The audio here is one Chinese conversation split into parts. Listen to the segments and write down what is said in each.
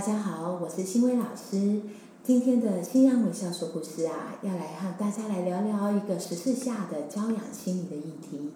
大家好，我是新薇老师。今天的新阳微笑说故事啊，要来和大家来聊聊一个十四下的教养心理的议题。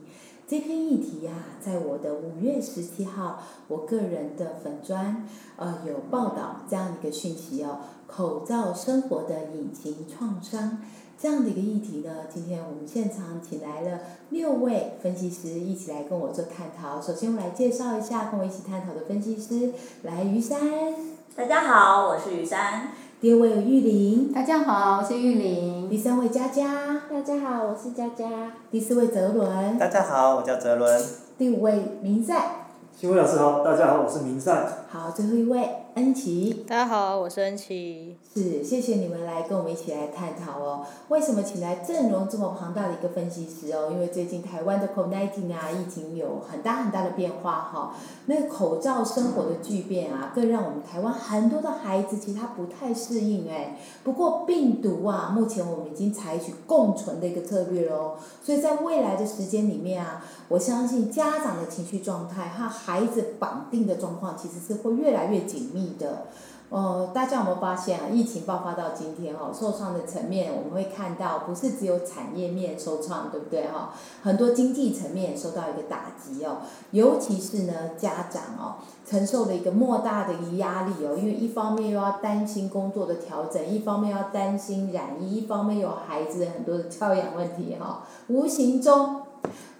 这篇议题呀、在我的五月十七号，我个人的粉砖呃有报道这样一个讯息哦，口罩生活的隐形创伤这样的一个议题呢，今天我们现场请来了六位分析师一起来跟我做探讨。首先我来介绍一下跟我一起探讨的分析师，来于山。大家好，我是雨珊。第二位有玉玲，大家好，我是玉玲。第三位佳佳，大家好，我是佳佳。第四位泽伦，大家好，我叫泽伦。第五位明赛。新闻老师好，大家好，我是明善。好，最后一位恩琪。大家好，我是恩琪。是，谢谢你们来跟我们一起来探讨哦。为什么请来阵容这么庞大的一个分析师哦？因为最近台湾的 COVID-19 啊，疫情有很大很大的变化哈、那个口罩生活的巨变啊，更让我们台湾很多的孩子其实他不太适应哎。不过病毒啊，目前我们已经采取共存的一个策略喽。所以在未来的时间里面啊，我相信家长的情绪状态和孩子绑定的状况，其实是会越来越紧密的。呃，大家有没有发现啊？疫情爆发到今天哦，受创的层面我们会看到，不是只有产业面受创，对不对哈、很多经济层面受到一个打击哦，尤其是呢家长哦，承受了一个莫大的一个压力哦，因为一方面又要担心工作的调整，一方面要担心染疫，一方面有孩子很多的教养问题哈、无形中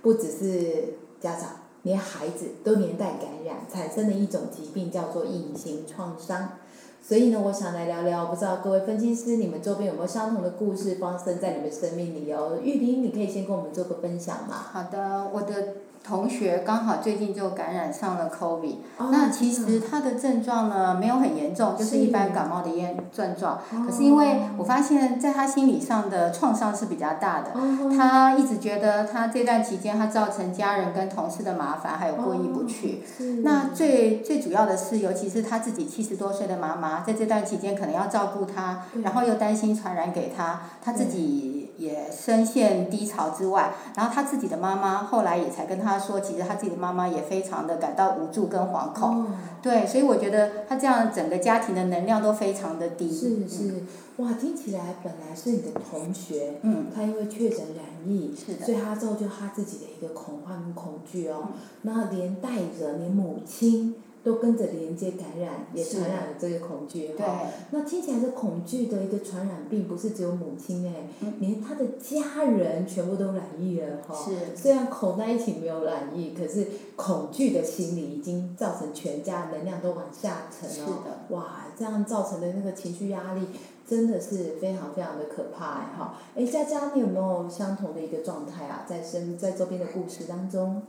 不只是家长。连孩子都连带感染，产生的一种疾病叫做隐形创伤。所以呢，我想来聊聊，不知道各位分析师，你们周边有没有相同的故事发生在你们生命里哦？玉玲，你可以先跟我们做个分享吗？好的，我的同学刚好最近就感染上了 COVID，、哦那其实他的症状呢没有很严重，就是一般。感冒的烟症状。可是因为我发现，在他心理上的创伤是比较大的，哦。他一直觉得他这段期间他造成家人跟同事的麻烦，还有过意不去。是。那最最主要的是，尤其是他自己七十多岁的妈妈，在这段期间可能要照顾他，然后又担心传染给他，他自己也深陷低潮之外，然后他自己的妈妈后来也才跟他说，其实他自己的妈妈也非常的感到无助跟惶恐。哦。对，所以我觉得他这样整个家庭的能量都非常的低。是是，哇，听起来本来是你的同学，嗯，他因为确诊染疫，是的。所以他造就他自己的一个恐慌跟恐惧哦，那连带着你母亲都跟着连接感染，也是传染了这个恐惧对哈。那听起来这恐惧的一个传染病不是只有母亲哎，嗯连他的家人全部都染疫了哈。是虽然口在一起没有染疫，可是恐惧的心理已经造成全家能量都往下沉了是哦。的。哇，这样造成的那个情绪压力真的是非常非常的可怕哎哈！哎，佳佳，你有没有相同的一个状态啊？在身在周边的故事当中？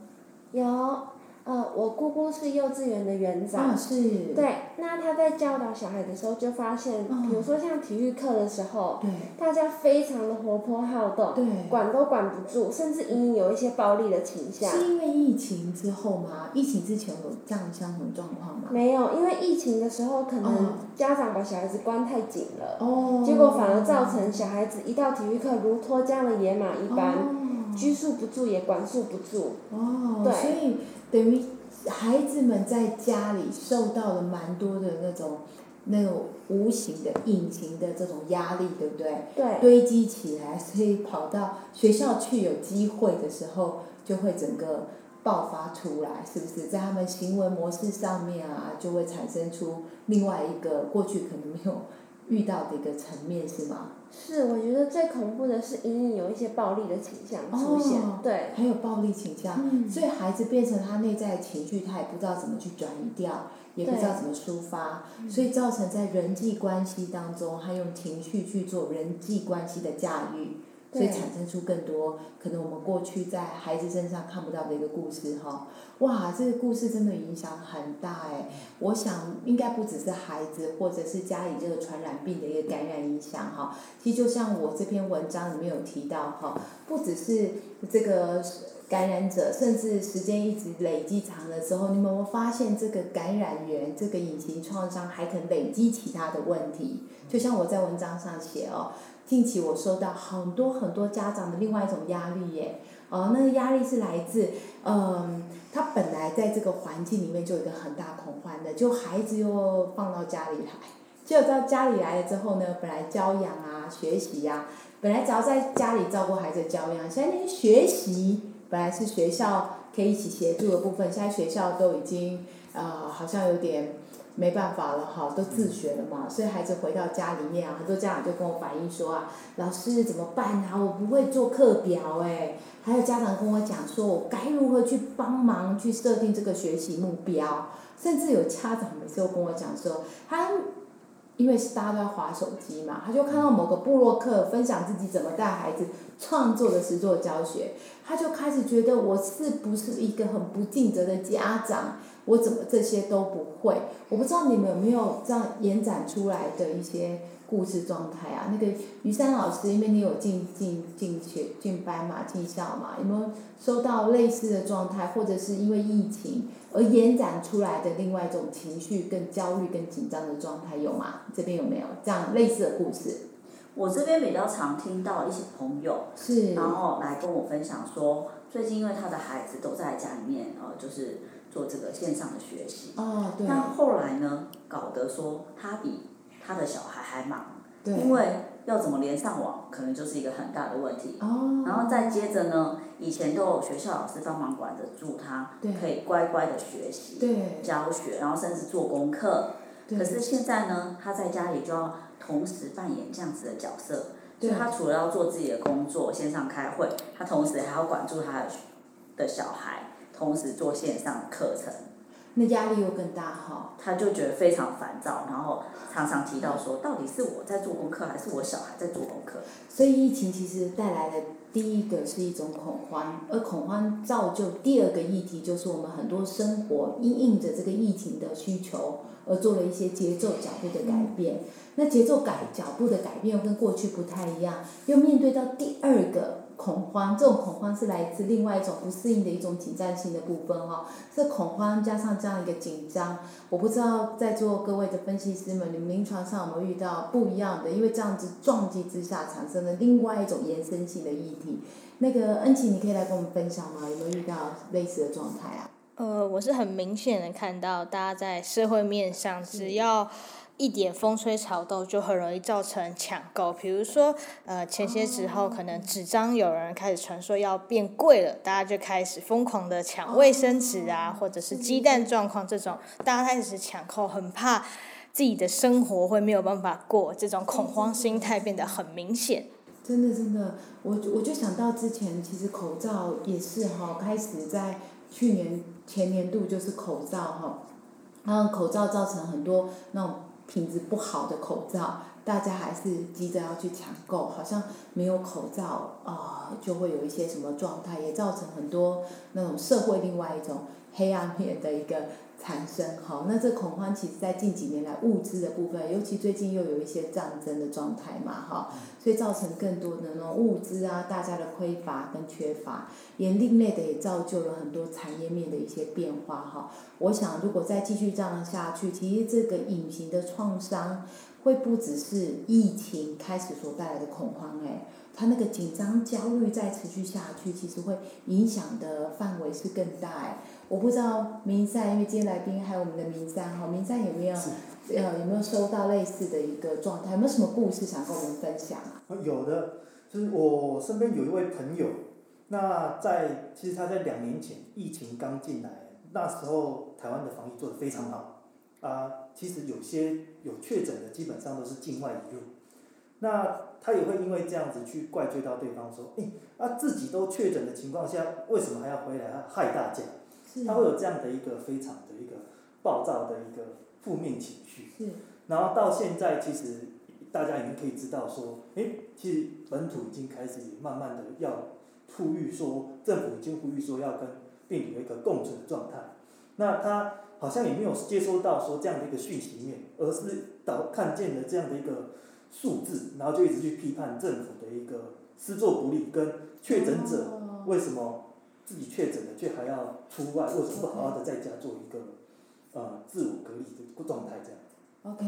有，呃，我姑姑是幼稚园的园长。啊，是。对，那她在教导小孩的时候，就发现，哦比如说像体育课的时候，对大家非常的活泼好动，对。管都管不住，甚至隐隐有一些暴力的倾向。是因为疫情之后吗？疫情之前有这样相同状况吗？没有，因为疫情的时候，可哦能家长把小孩子关太紧了，哦。结果反而造成小孩子一到体育课如脱缰的野马一般，哦拘束不住也管束不住。哦，对所以等于孩子们在家里受到了蛮多的那种那种无形的、隐形的这种压力，对不对？对。堆积起来，所以跑到学校去有机会的时候，就会整个爆发出来，是不是在他们行为模式上面啊，就会产生出另外一个过去可能没有遇到的一个层面，是吗？是，我觉得最恐怖的是隐隐有一些暴力的倾向出现，哦对，还有暴力倾向，嗯所以孩子变成他内在的情绪，他也不知道怎么去转移掉，也不知道怎么抒发，所以造成在人际关系当中，他用情绪去做人际关系的驾驭，所以对产生出更多可能我们过去在孩子身上看不到的一个故事哈。哇，这个故事真的影响很大哎！我想应该不只是孩子，或者是家里这个传染病的一个感染影响哈。其实就像我这篇文章里面有提到哈，不只是这个感染者，甚至时间一直累积长了之后，你们有没有发现这个感染源这个隐形创伤还可能累积其他的问题？就像我在文章上写哦，近期我收到很多很多家长的另外一种压力耶，哦，那个压力是来自，嗯，他本来在这个环境里面就有一个很大恐慌的，就孩子又放到家里来，结果到家里来了之后呢，本来教养啊、学习呀、本来只要在家里照顾孩子的教养，现在那个学习本来是学校可以一起协助的部分，现在学校都已经呃好像有点没办法了哈，都自学了嘛，所以孩子回到家里面啊，很多家长就跟我反映说啊，老师怎么办啊？我不会做课表哎，还有家长跟我讲说，我该如何去帮忙去设定这个学习目标，甚至有家长每次都跟我讲说，他因为是大家都在划手机嘛，他就看到某个部落客分享自己怎么带孩子创作的实作教学，他就开始觉得我是不是一个很不尽责的家长？我怎么这些都不会？我不知道你们有没有这样延展出来的一些故事状态啊？那个于山老师，因为你有进进进学进班嘛，进校嘛，有没有收到类似的状态，或者是因为疫情而延展出来的另外一种情绪、更焦虑、更紧张的状态有吗？这边有没有这样类似的故事？我这边比较常听到一些朋友，是。然后来跟我分享说，最近因为他的孩子都在家里面，呃，就是做这个线上的学习，哦，对。但后来呢，搞得说他比他的小孩还忙，因为要怎么连上网，可能就是一个很大的问题。哦。然后再接着呢，以前都有学校老师帮忙管得住他，可以乖乖的学习、教学，然后甚至做功课。可是现在呢，他在家里就要同时扮演这样子的角色，所以他除了要做自己的工作，线上开会，他同时还要管住他的的小孩，同时做线上的课程。那压力又更大哈。他就觉得非常烦躁，然后常常提到说，到底是我在做功课，还是我小孩在做功课？所以疫情其实带来的第一个是一种恐慌，而恐慌造就第二个议题，就是我们很多生活因应着这个疫情的需求而做了一些节奏脚步的改变。那节奏改脚步的改变又跟过去不太一样，又面对到第二个恐慌，这种恐慌是来自另外一种不适应的一种紧张性的部分哈、哦。这恐慌加上这样一个紧张，我不知道在座各位的分析师们，你们临床上有没有遇到不一样的？因为这样子撞击之下产生了另外一种延伸性的议题。那个恩琪，你可以来跟我们分享吗？有没有遇到类似的状态啊？呃，我是很明显的看到，大家在社会面上，只要一点风吹草动，就很容易造成抢购。比如说，呃，前些时候可能纸张有人开始传说要变贵了，大家就开始疯狂的抢卫生纸啊，或者是鸡蛋状况这种，大家开始抢购，很怕自己的生活会没有办法过，这种恐慌心态变得很明显。真的真的，我我就想到之前其实口罩也是哈，开始在去年前年度就是口罩哈，然后口罩造成很多那种品质不好的口罩，大家还是急着要去抢购，好像没有口罩啊、就会有一些什么状态，也造成很多那种社会另外一种黑暗面的一个。产生哈，那这恐慌其实，在近几年来物资的部分，尤其最近又有一些战争的状态嘛，哈，所以造成更多的那种物资啊，大家的匮乏跟缺乏，也另类的也造就了很多产业面的一些变化哈。我想，如果再继续这样下去，其实这个隐形的创伤，会不只是疫情开始所带来的恐慌哎，它那个紧张焦虑再持续下去，其实会影响的范围是更大哎。我不知道明善，因为今天来宾还有我们的明善哈，明善有没有呃有没有收到类似的一个状态？有没有什么故事想跟我们分享啊？有的，就是我身边有一位朋友，那在其实他在两年前疫情刚进来，那时候台湾的防疫做得非常好，啊，其实有些有确诊的基本上都是境外引入，那他也会因为这样子去怪罪到对方说，诶，啊自己都确诊的情况下，为什么还要回来害大家？他会有这样的一个非常的一个暴躁的一个负面情绪。是。然后到现在，其实大家已经可以知道说，诶，其实本土已经开始慢慢的要呼吁说，政府已经呼吁说要跟病毒有一个共存的状态。那他好像也没有接收到说这样的一个讯息面，而是导看见了这样的一个数字，然后就一直去批判政府的一个施作不力，跟确诊者为什么自己确诊了却还要出外，为什么不好好的在家做一个呃自我隔离的状态这样。OK，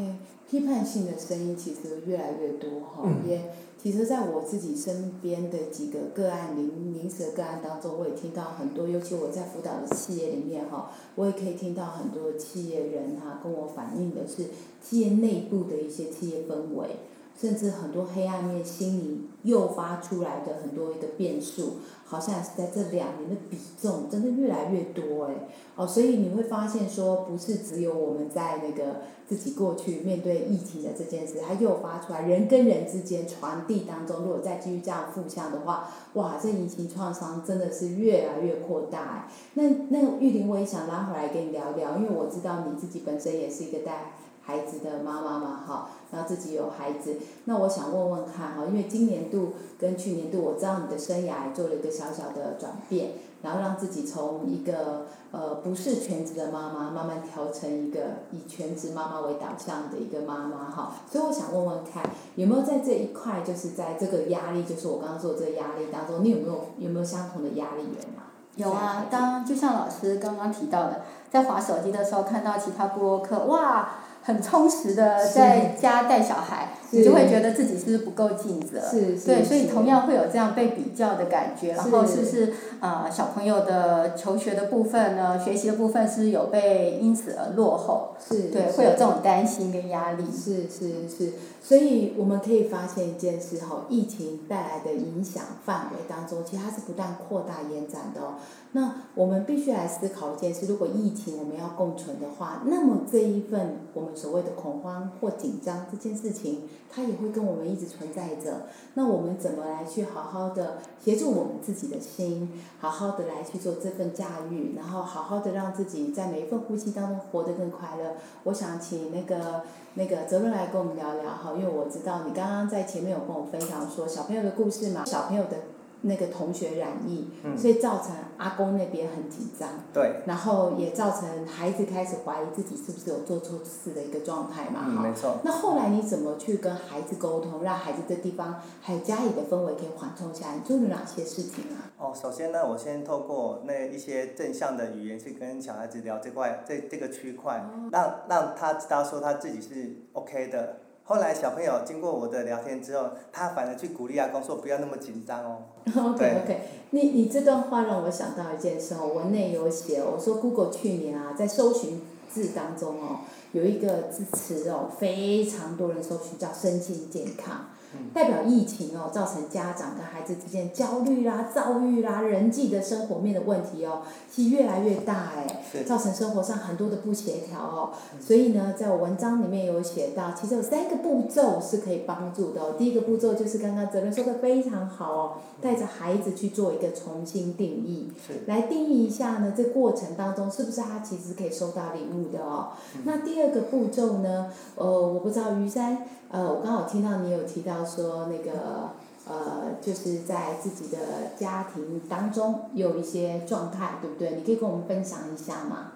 批判性的声音其实越来越多哈，也其实在我自己身边的几个个案临临时的个案当中，我也听到很多，尤其我在辅导的企业里面哈，我也可以听到很多企业人哈跟我反映的是企业内部的一些企业氛围。甚至很多黑暗面心理诱发出来的很多一个变数，好像是在这两年的比重真的越来越多哎，哦，所以你会发现说，不是只有我们在那个自己过去面对疫情的这件事，它诱发出来人跟人之间传递当中，如果再继续这样负向的话，哇，这疫情创伤真的是越来越扩大哎。那那玉玲，我也想拉回来跟你聊聊，因为我知道你自己本身也是一个带孩子的妈妈嘛，哈。然后自己有孩子，那我想问问看哈，因为今年度跟去年度，我知道你的生涯做了一个小小的转变，然后让自己从一个呃不是全职的妈妈，慢慢调成一个以全职妈妈为导向的一个妈妈哈。所以我想问问看，有没有在这一块，就是在这个压力，就是我刚刚说这个压力当中，你有没有有没有相同的压力源啊？有啊，当就像老师刚刚提到的，在划手机的时候看到其他播客，哇。很充实的在家带小孩，你就会觉得自己是不是不够尽责？对，所以同样会有这样被比较的感觉。然后是不是啊？小朋友的求学的部分呢？学习的部分是有被因此而落后？是。对，会有这种担心跟压力。是是是，所以我们可以发现一件事哈，疫情带来的影响范围当中，其实它是不断扩大延展的哦。那我们必须来思考一件事：如果疫情我们要共存的话，那么这一份我们所谓的恐慌或紧张这件事情，它也会跟我们一直存在着。那我们怎么来去好好的协助我们自己的心，好好的来去做这份驾驭，然后好好的让自己在每一份呼吸当中活得更快乐？我想请那个那个泽伦来跟我们聊聊哈，因为我知道你刚刚在前面有跟我分享说小朋友的故事嘛，小朋友的。那个同学染疫，所以造成阿公那边很紧张，对，然后也造成孩子开始怀疑自己是不是有做错事的一个状态嘛，哈。没错。那后来你怎么去跟孩子沟通，让孩子这地方还有家里的氛围可以缓冲下来？你做了哪些事情啊？哦，首先呢，我先透过那一些正向的语言去跟小孩子聊这块这这个区块，让让他知道说他自己是 OK 的。后来小朋友经过我的聊天之后，他反而去鼓励阿公说不要那么紧张哦。OK OK，你你这段话让我想到一件事哦，文内有写，我说 Google 去年啊在搜寻字当中哦，有一个字词哦，非常多人搜寻叫身心健康。代表疫情哦，造成家长跟孩子之间焦虑啦、躁郁啦、人际的生活面的问题哦，其实越来越大哎，造成生活上很多的不协调哦。所以呢，在我文章里面有写到，其实有三个步骤是可以帮助的哦。第一个步骤就是刚刚泽伦说的非常好哦，带着孩子去做一个重新定义，来定义一下呢，这过程当中是不是他其实可以收到礼物的哦。那第二个步骤呢，呃，我不知道于山。呃，我刚好听到你有提到说那个呃，就是在自己的家庭当中有一些状态，对不对？你可以跟我们分享一下吗？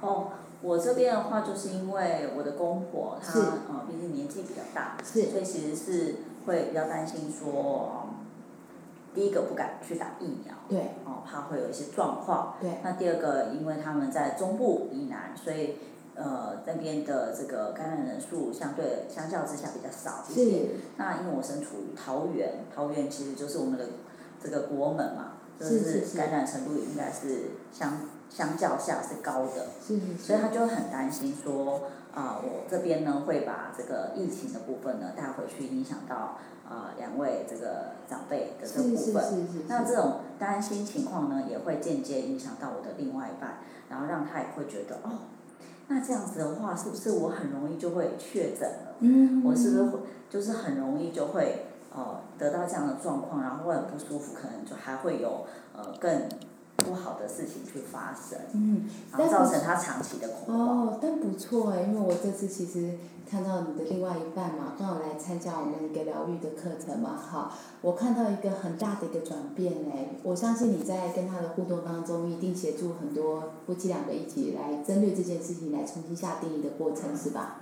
哦，我这边的话，就是因为我的公婆她呃，毕竟年纪比较大，所以其实是会比较担心说，第一个不敢去打疫苗，对，哦，怕会有一些状况。对。那第二个，因为他们在中部以南，所以。呃，那边的这个感染人数相对相较之下比较少一些。那因为我身处于桃园，桃园其实就是我们的这个国门嘛，就是感染程度应该是相相较下是高的，所以他就很担心说，啊，我这边呢会把这个疫情的部分呢带回去，影响到啊两位这个长辈的这部分。那这种担心情况呢，也会间接影响到我的另外一半，然后让他也会觉得，哦，那这样子的话，是不是我很容易就会确诊了？嗯。我是不是会就是很容易就会呃得到这样的状况，然后会很不舒服，可能就还会有呃更。不好的事情去发生，嗯，然后造成他长期的恐慌。哦，但不错哎，因为我这次其实看到你的另外一半嘛，刚好来参加我们一个疗愈的课程嘛，哈，我看到一个很大的一个转变哎，我相信你在跟他的互动当中，一定协助很多夫妻两个一起来针对这件事情来重新下定义的过程是吧？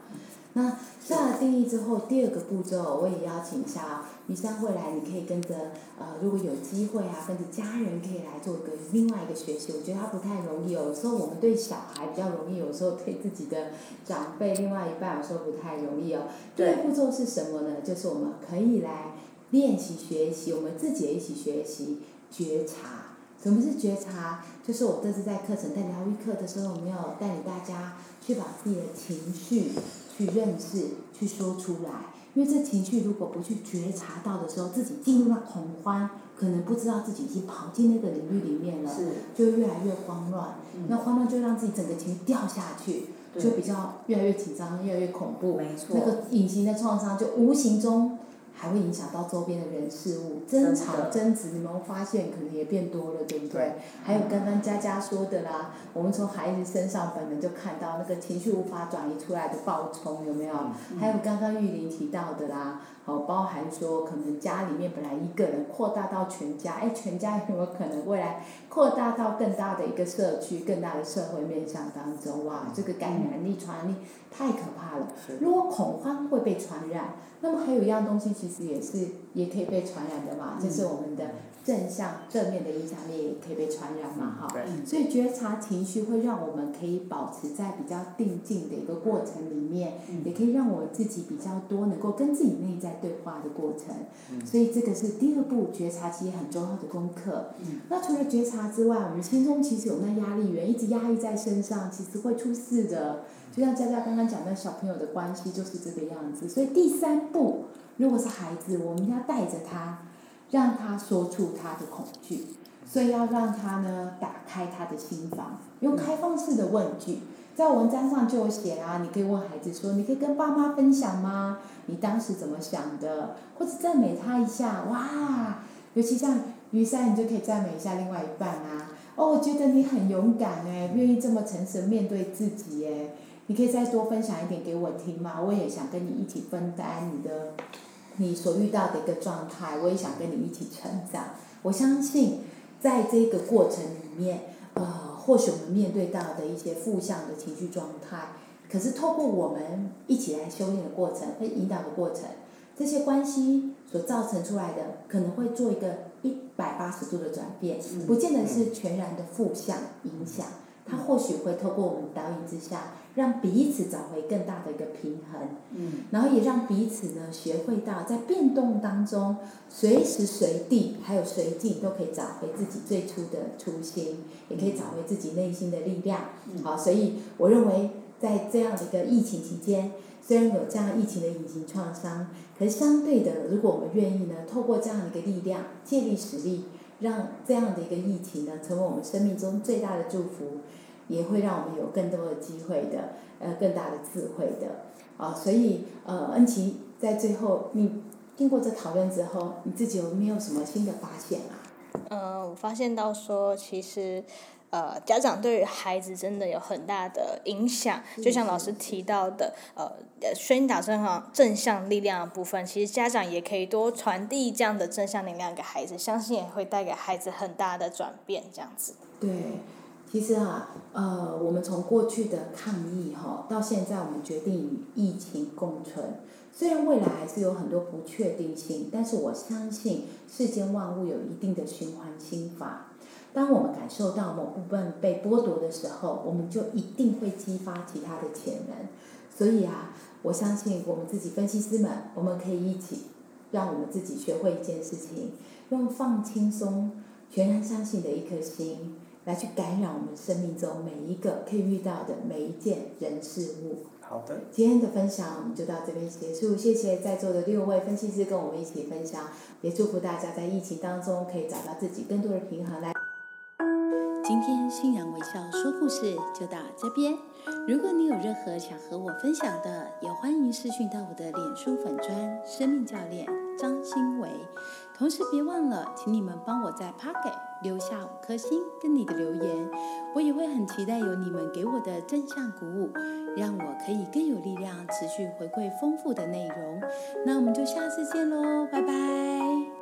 那下了定义之后，第二个步骤我也邀请一下于山未来，你可以跟着呃，如果有机会啊，跟着家人可以来做个另外一个学习。我觉得它不太容易哦，有时候我们对小孩比较容易，有时候对自己的长辈、另外一半有时候不太容易哦。第二步骤是什么呢？就是我们可以来练习学习，我们自己也一起学习觉察。什么是觉察？就是我这次在课程带疗愈课的时候，我们要带领大家去把自己的情绪。去认识，去说出来，因为这情绪如果不去觉察到的时候，自己进入了恐慌，可能不知道自己已经跑进那个领域里面了，就越来越慌乱。那慌乱就让自己整个情绪掉下去，就比较越来越紧张，越来越恐怖。没错那个隐形的创伤就无形中。还会影响到周边的人事物，争吵争执，你们发现可能也变多了，对不对？还有刚刚佳佳说的啦，我们从孩子身上本能就看到那个情绪无法转移出来的暴冲，有没有？还有刚刚玉林提到的啦，哦，包含说可能家里面本来一个人扩大到全家，哎，全家有没有可能未来扩大到更大的一个社区、更大的社会面向当中？哇，这个感染力、传染力太可怕了。如果恐慌会被传染。那么还有一样东西，其实也是也可以被传染的嘛，就是我们的正向正面的影响力也可以被传染嘛，哈。所以觉察情绪会让我们可以保持在比较定静的一个过程里面，也可以让我自己比较多能够跟自己内在对话的过程。所以这个是第二步觉察其实很重要的功课。那除了觉察之外，我们心中其实有那压力源一直压抑在身上，其实会出事的。就像佳佳刚刚讲的，小朋友的关系就是这个样子。所以第三步，如果是孩子，我们要带着他，让他说出他的恐惧。所以要让他呢，打开他的心房，用开放式的问句，在文章上就有写啊。你可以问孩子说：“你可以跟爸妈分享吗？你当时怎么想的？或者赞美他一下，哇！尤其像于山，你就可以赞美一下另外一半啊。哦，我觉得你很勇敢哎，愿意这么诚实面对自己哎。”你可以再多分享一点给我听吗？我也想跟你一起分担你的，你所遇到的一个状态，我也想跟你一起成长。我相信，在这个过程里面，呃，或许我们面对到的一些负向的情绪状态，可是透过我们一起来修炼的过程，会引导的过程，这些关系所造成出来的，可能会做一个一百八十度的转变，不见得是全然的负向影响。它或许会透过我们导引之下，让彼此找回更大的一个平衡，嗯，然后也让彼此呢学会到在变动当中，随时随地还有随境都可以找回自己最初的初心，也可以找回自己内心的力量。好，所以我认为在这样的一个疫情期间，虽然有这样疫情的隐形创伤，可是相对的，如果我们愿意呢，透过这样的一个力量，借力使力。让这样的一个疫情呢，成为我们生命中最大的祝福，也会让我们有更多的机会的，呃，更大的智慧的，啊，所以呃，恩琪在最后，你经过这讨论之后，你自己有没有什么新的发现啊？呃，我发现到说，其实。呃，家长对于孩子真的有很大的影响，就像老师提到的，呃，宣导正向正向力量的部分，其实家长也可以多传递这样的正向力量给孩子，相信也会带给孩子很大的转变，这样子。对，其实啊，呃，我们从过去的抗疫哈，到现在我们决定与疫情共存，虽然未来还是有很多不确定性，但是我相信世间万物有一定的循环心法。当我们感受到某部分被剥夺的时候，我们就一定会激发其他的潜能。所以啊，我相信我们自己分析师们，我们可以一起让我们自己学会一件事情：用放轻松、全然相信的一颗心，来去感染我们生命中每一个可以遇到的每一件人事物。好的。今天的分享我们就到这边结束，谢谢在座的六位分析师跟我们一起分享，也祝福大家在疫情当中可以找到自己更多的平衡来。今天信仰微笑说故事就到这边。如果你有任何想和我分享的，也欢迎私讯到我的脸书粉砖生命教练张新维。同时别忘了，请你们帮我在 Pocket 留下五颗星跟你的留言，我也会很期待有你们给我的正向鼓舞，让我可以更有力量持续回馈丰富的内容。那我们就下次见喽，拜拜。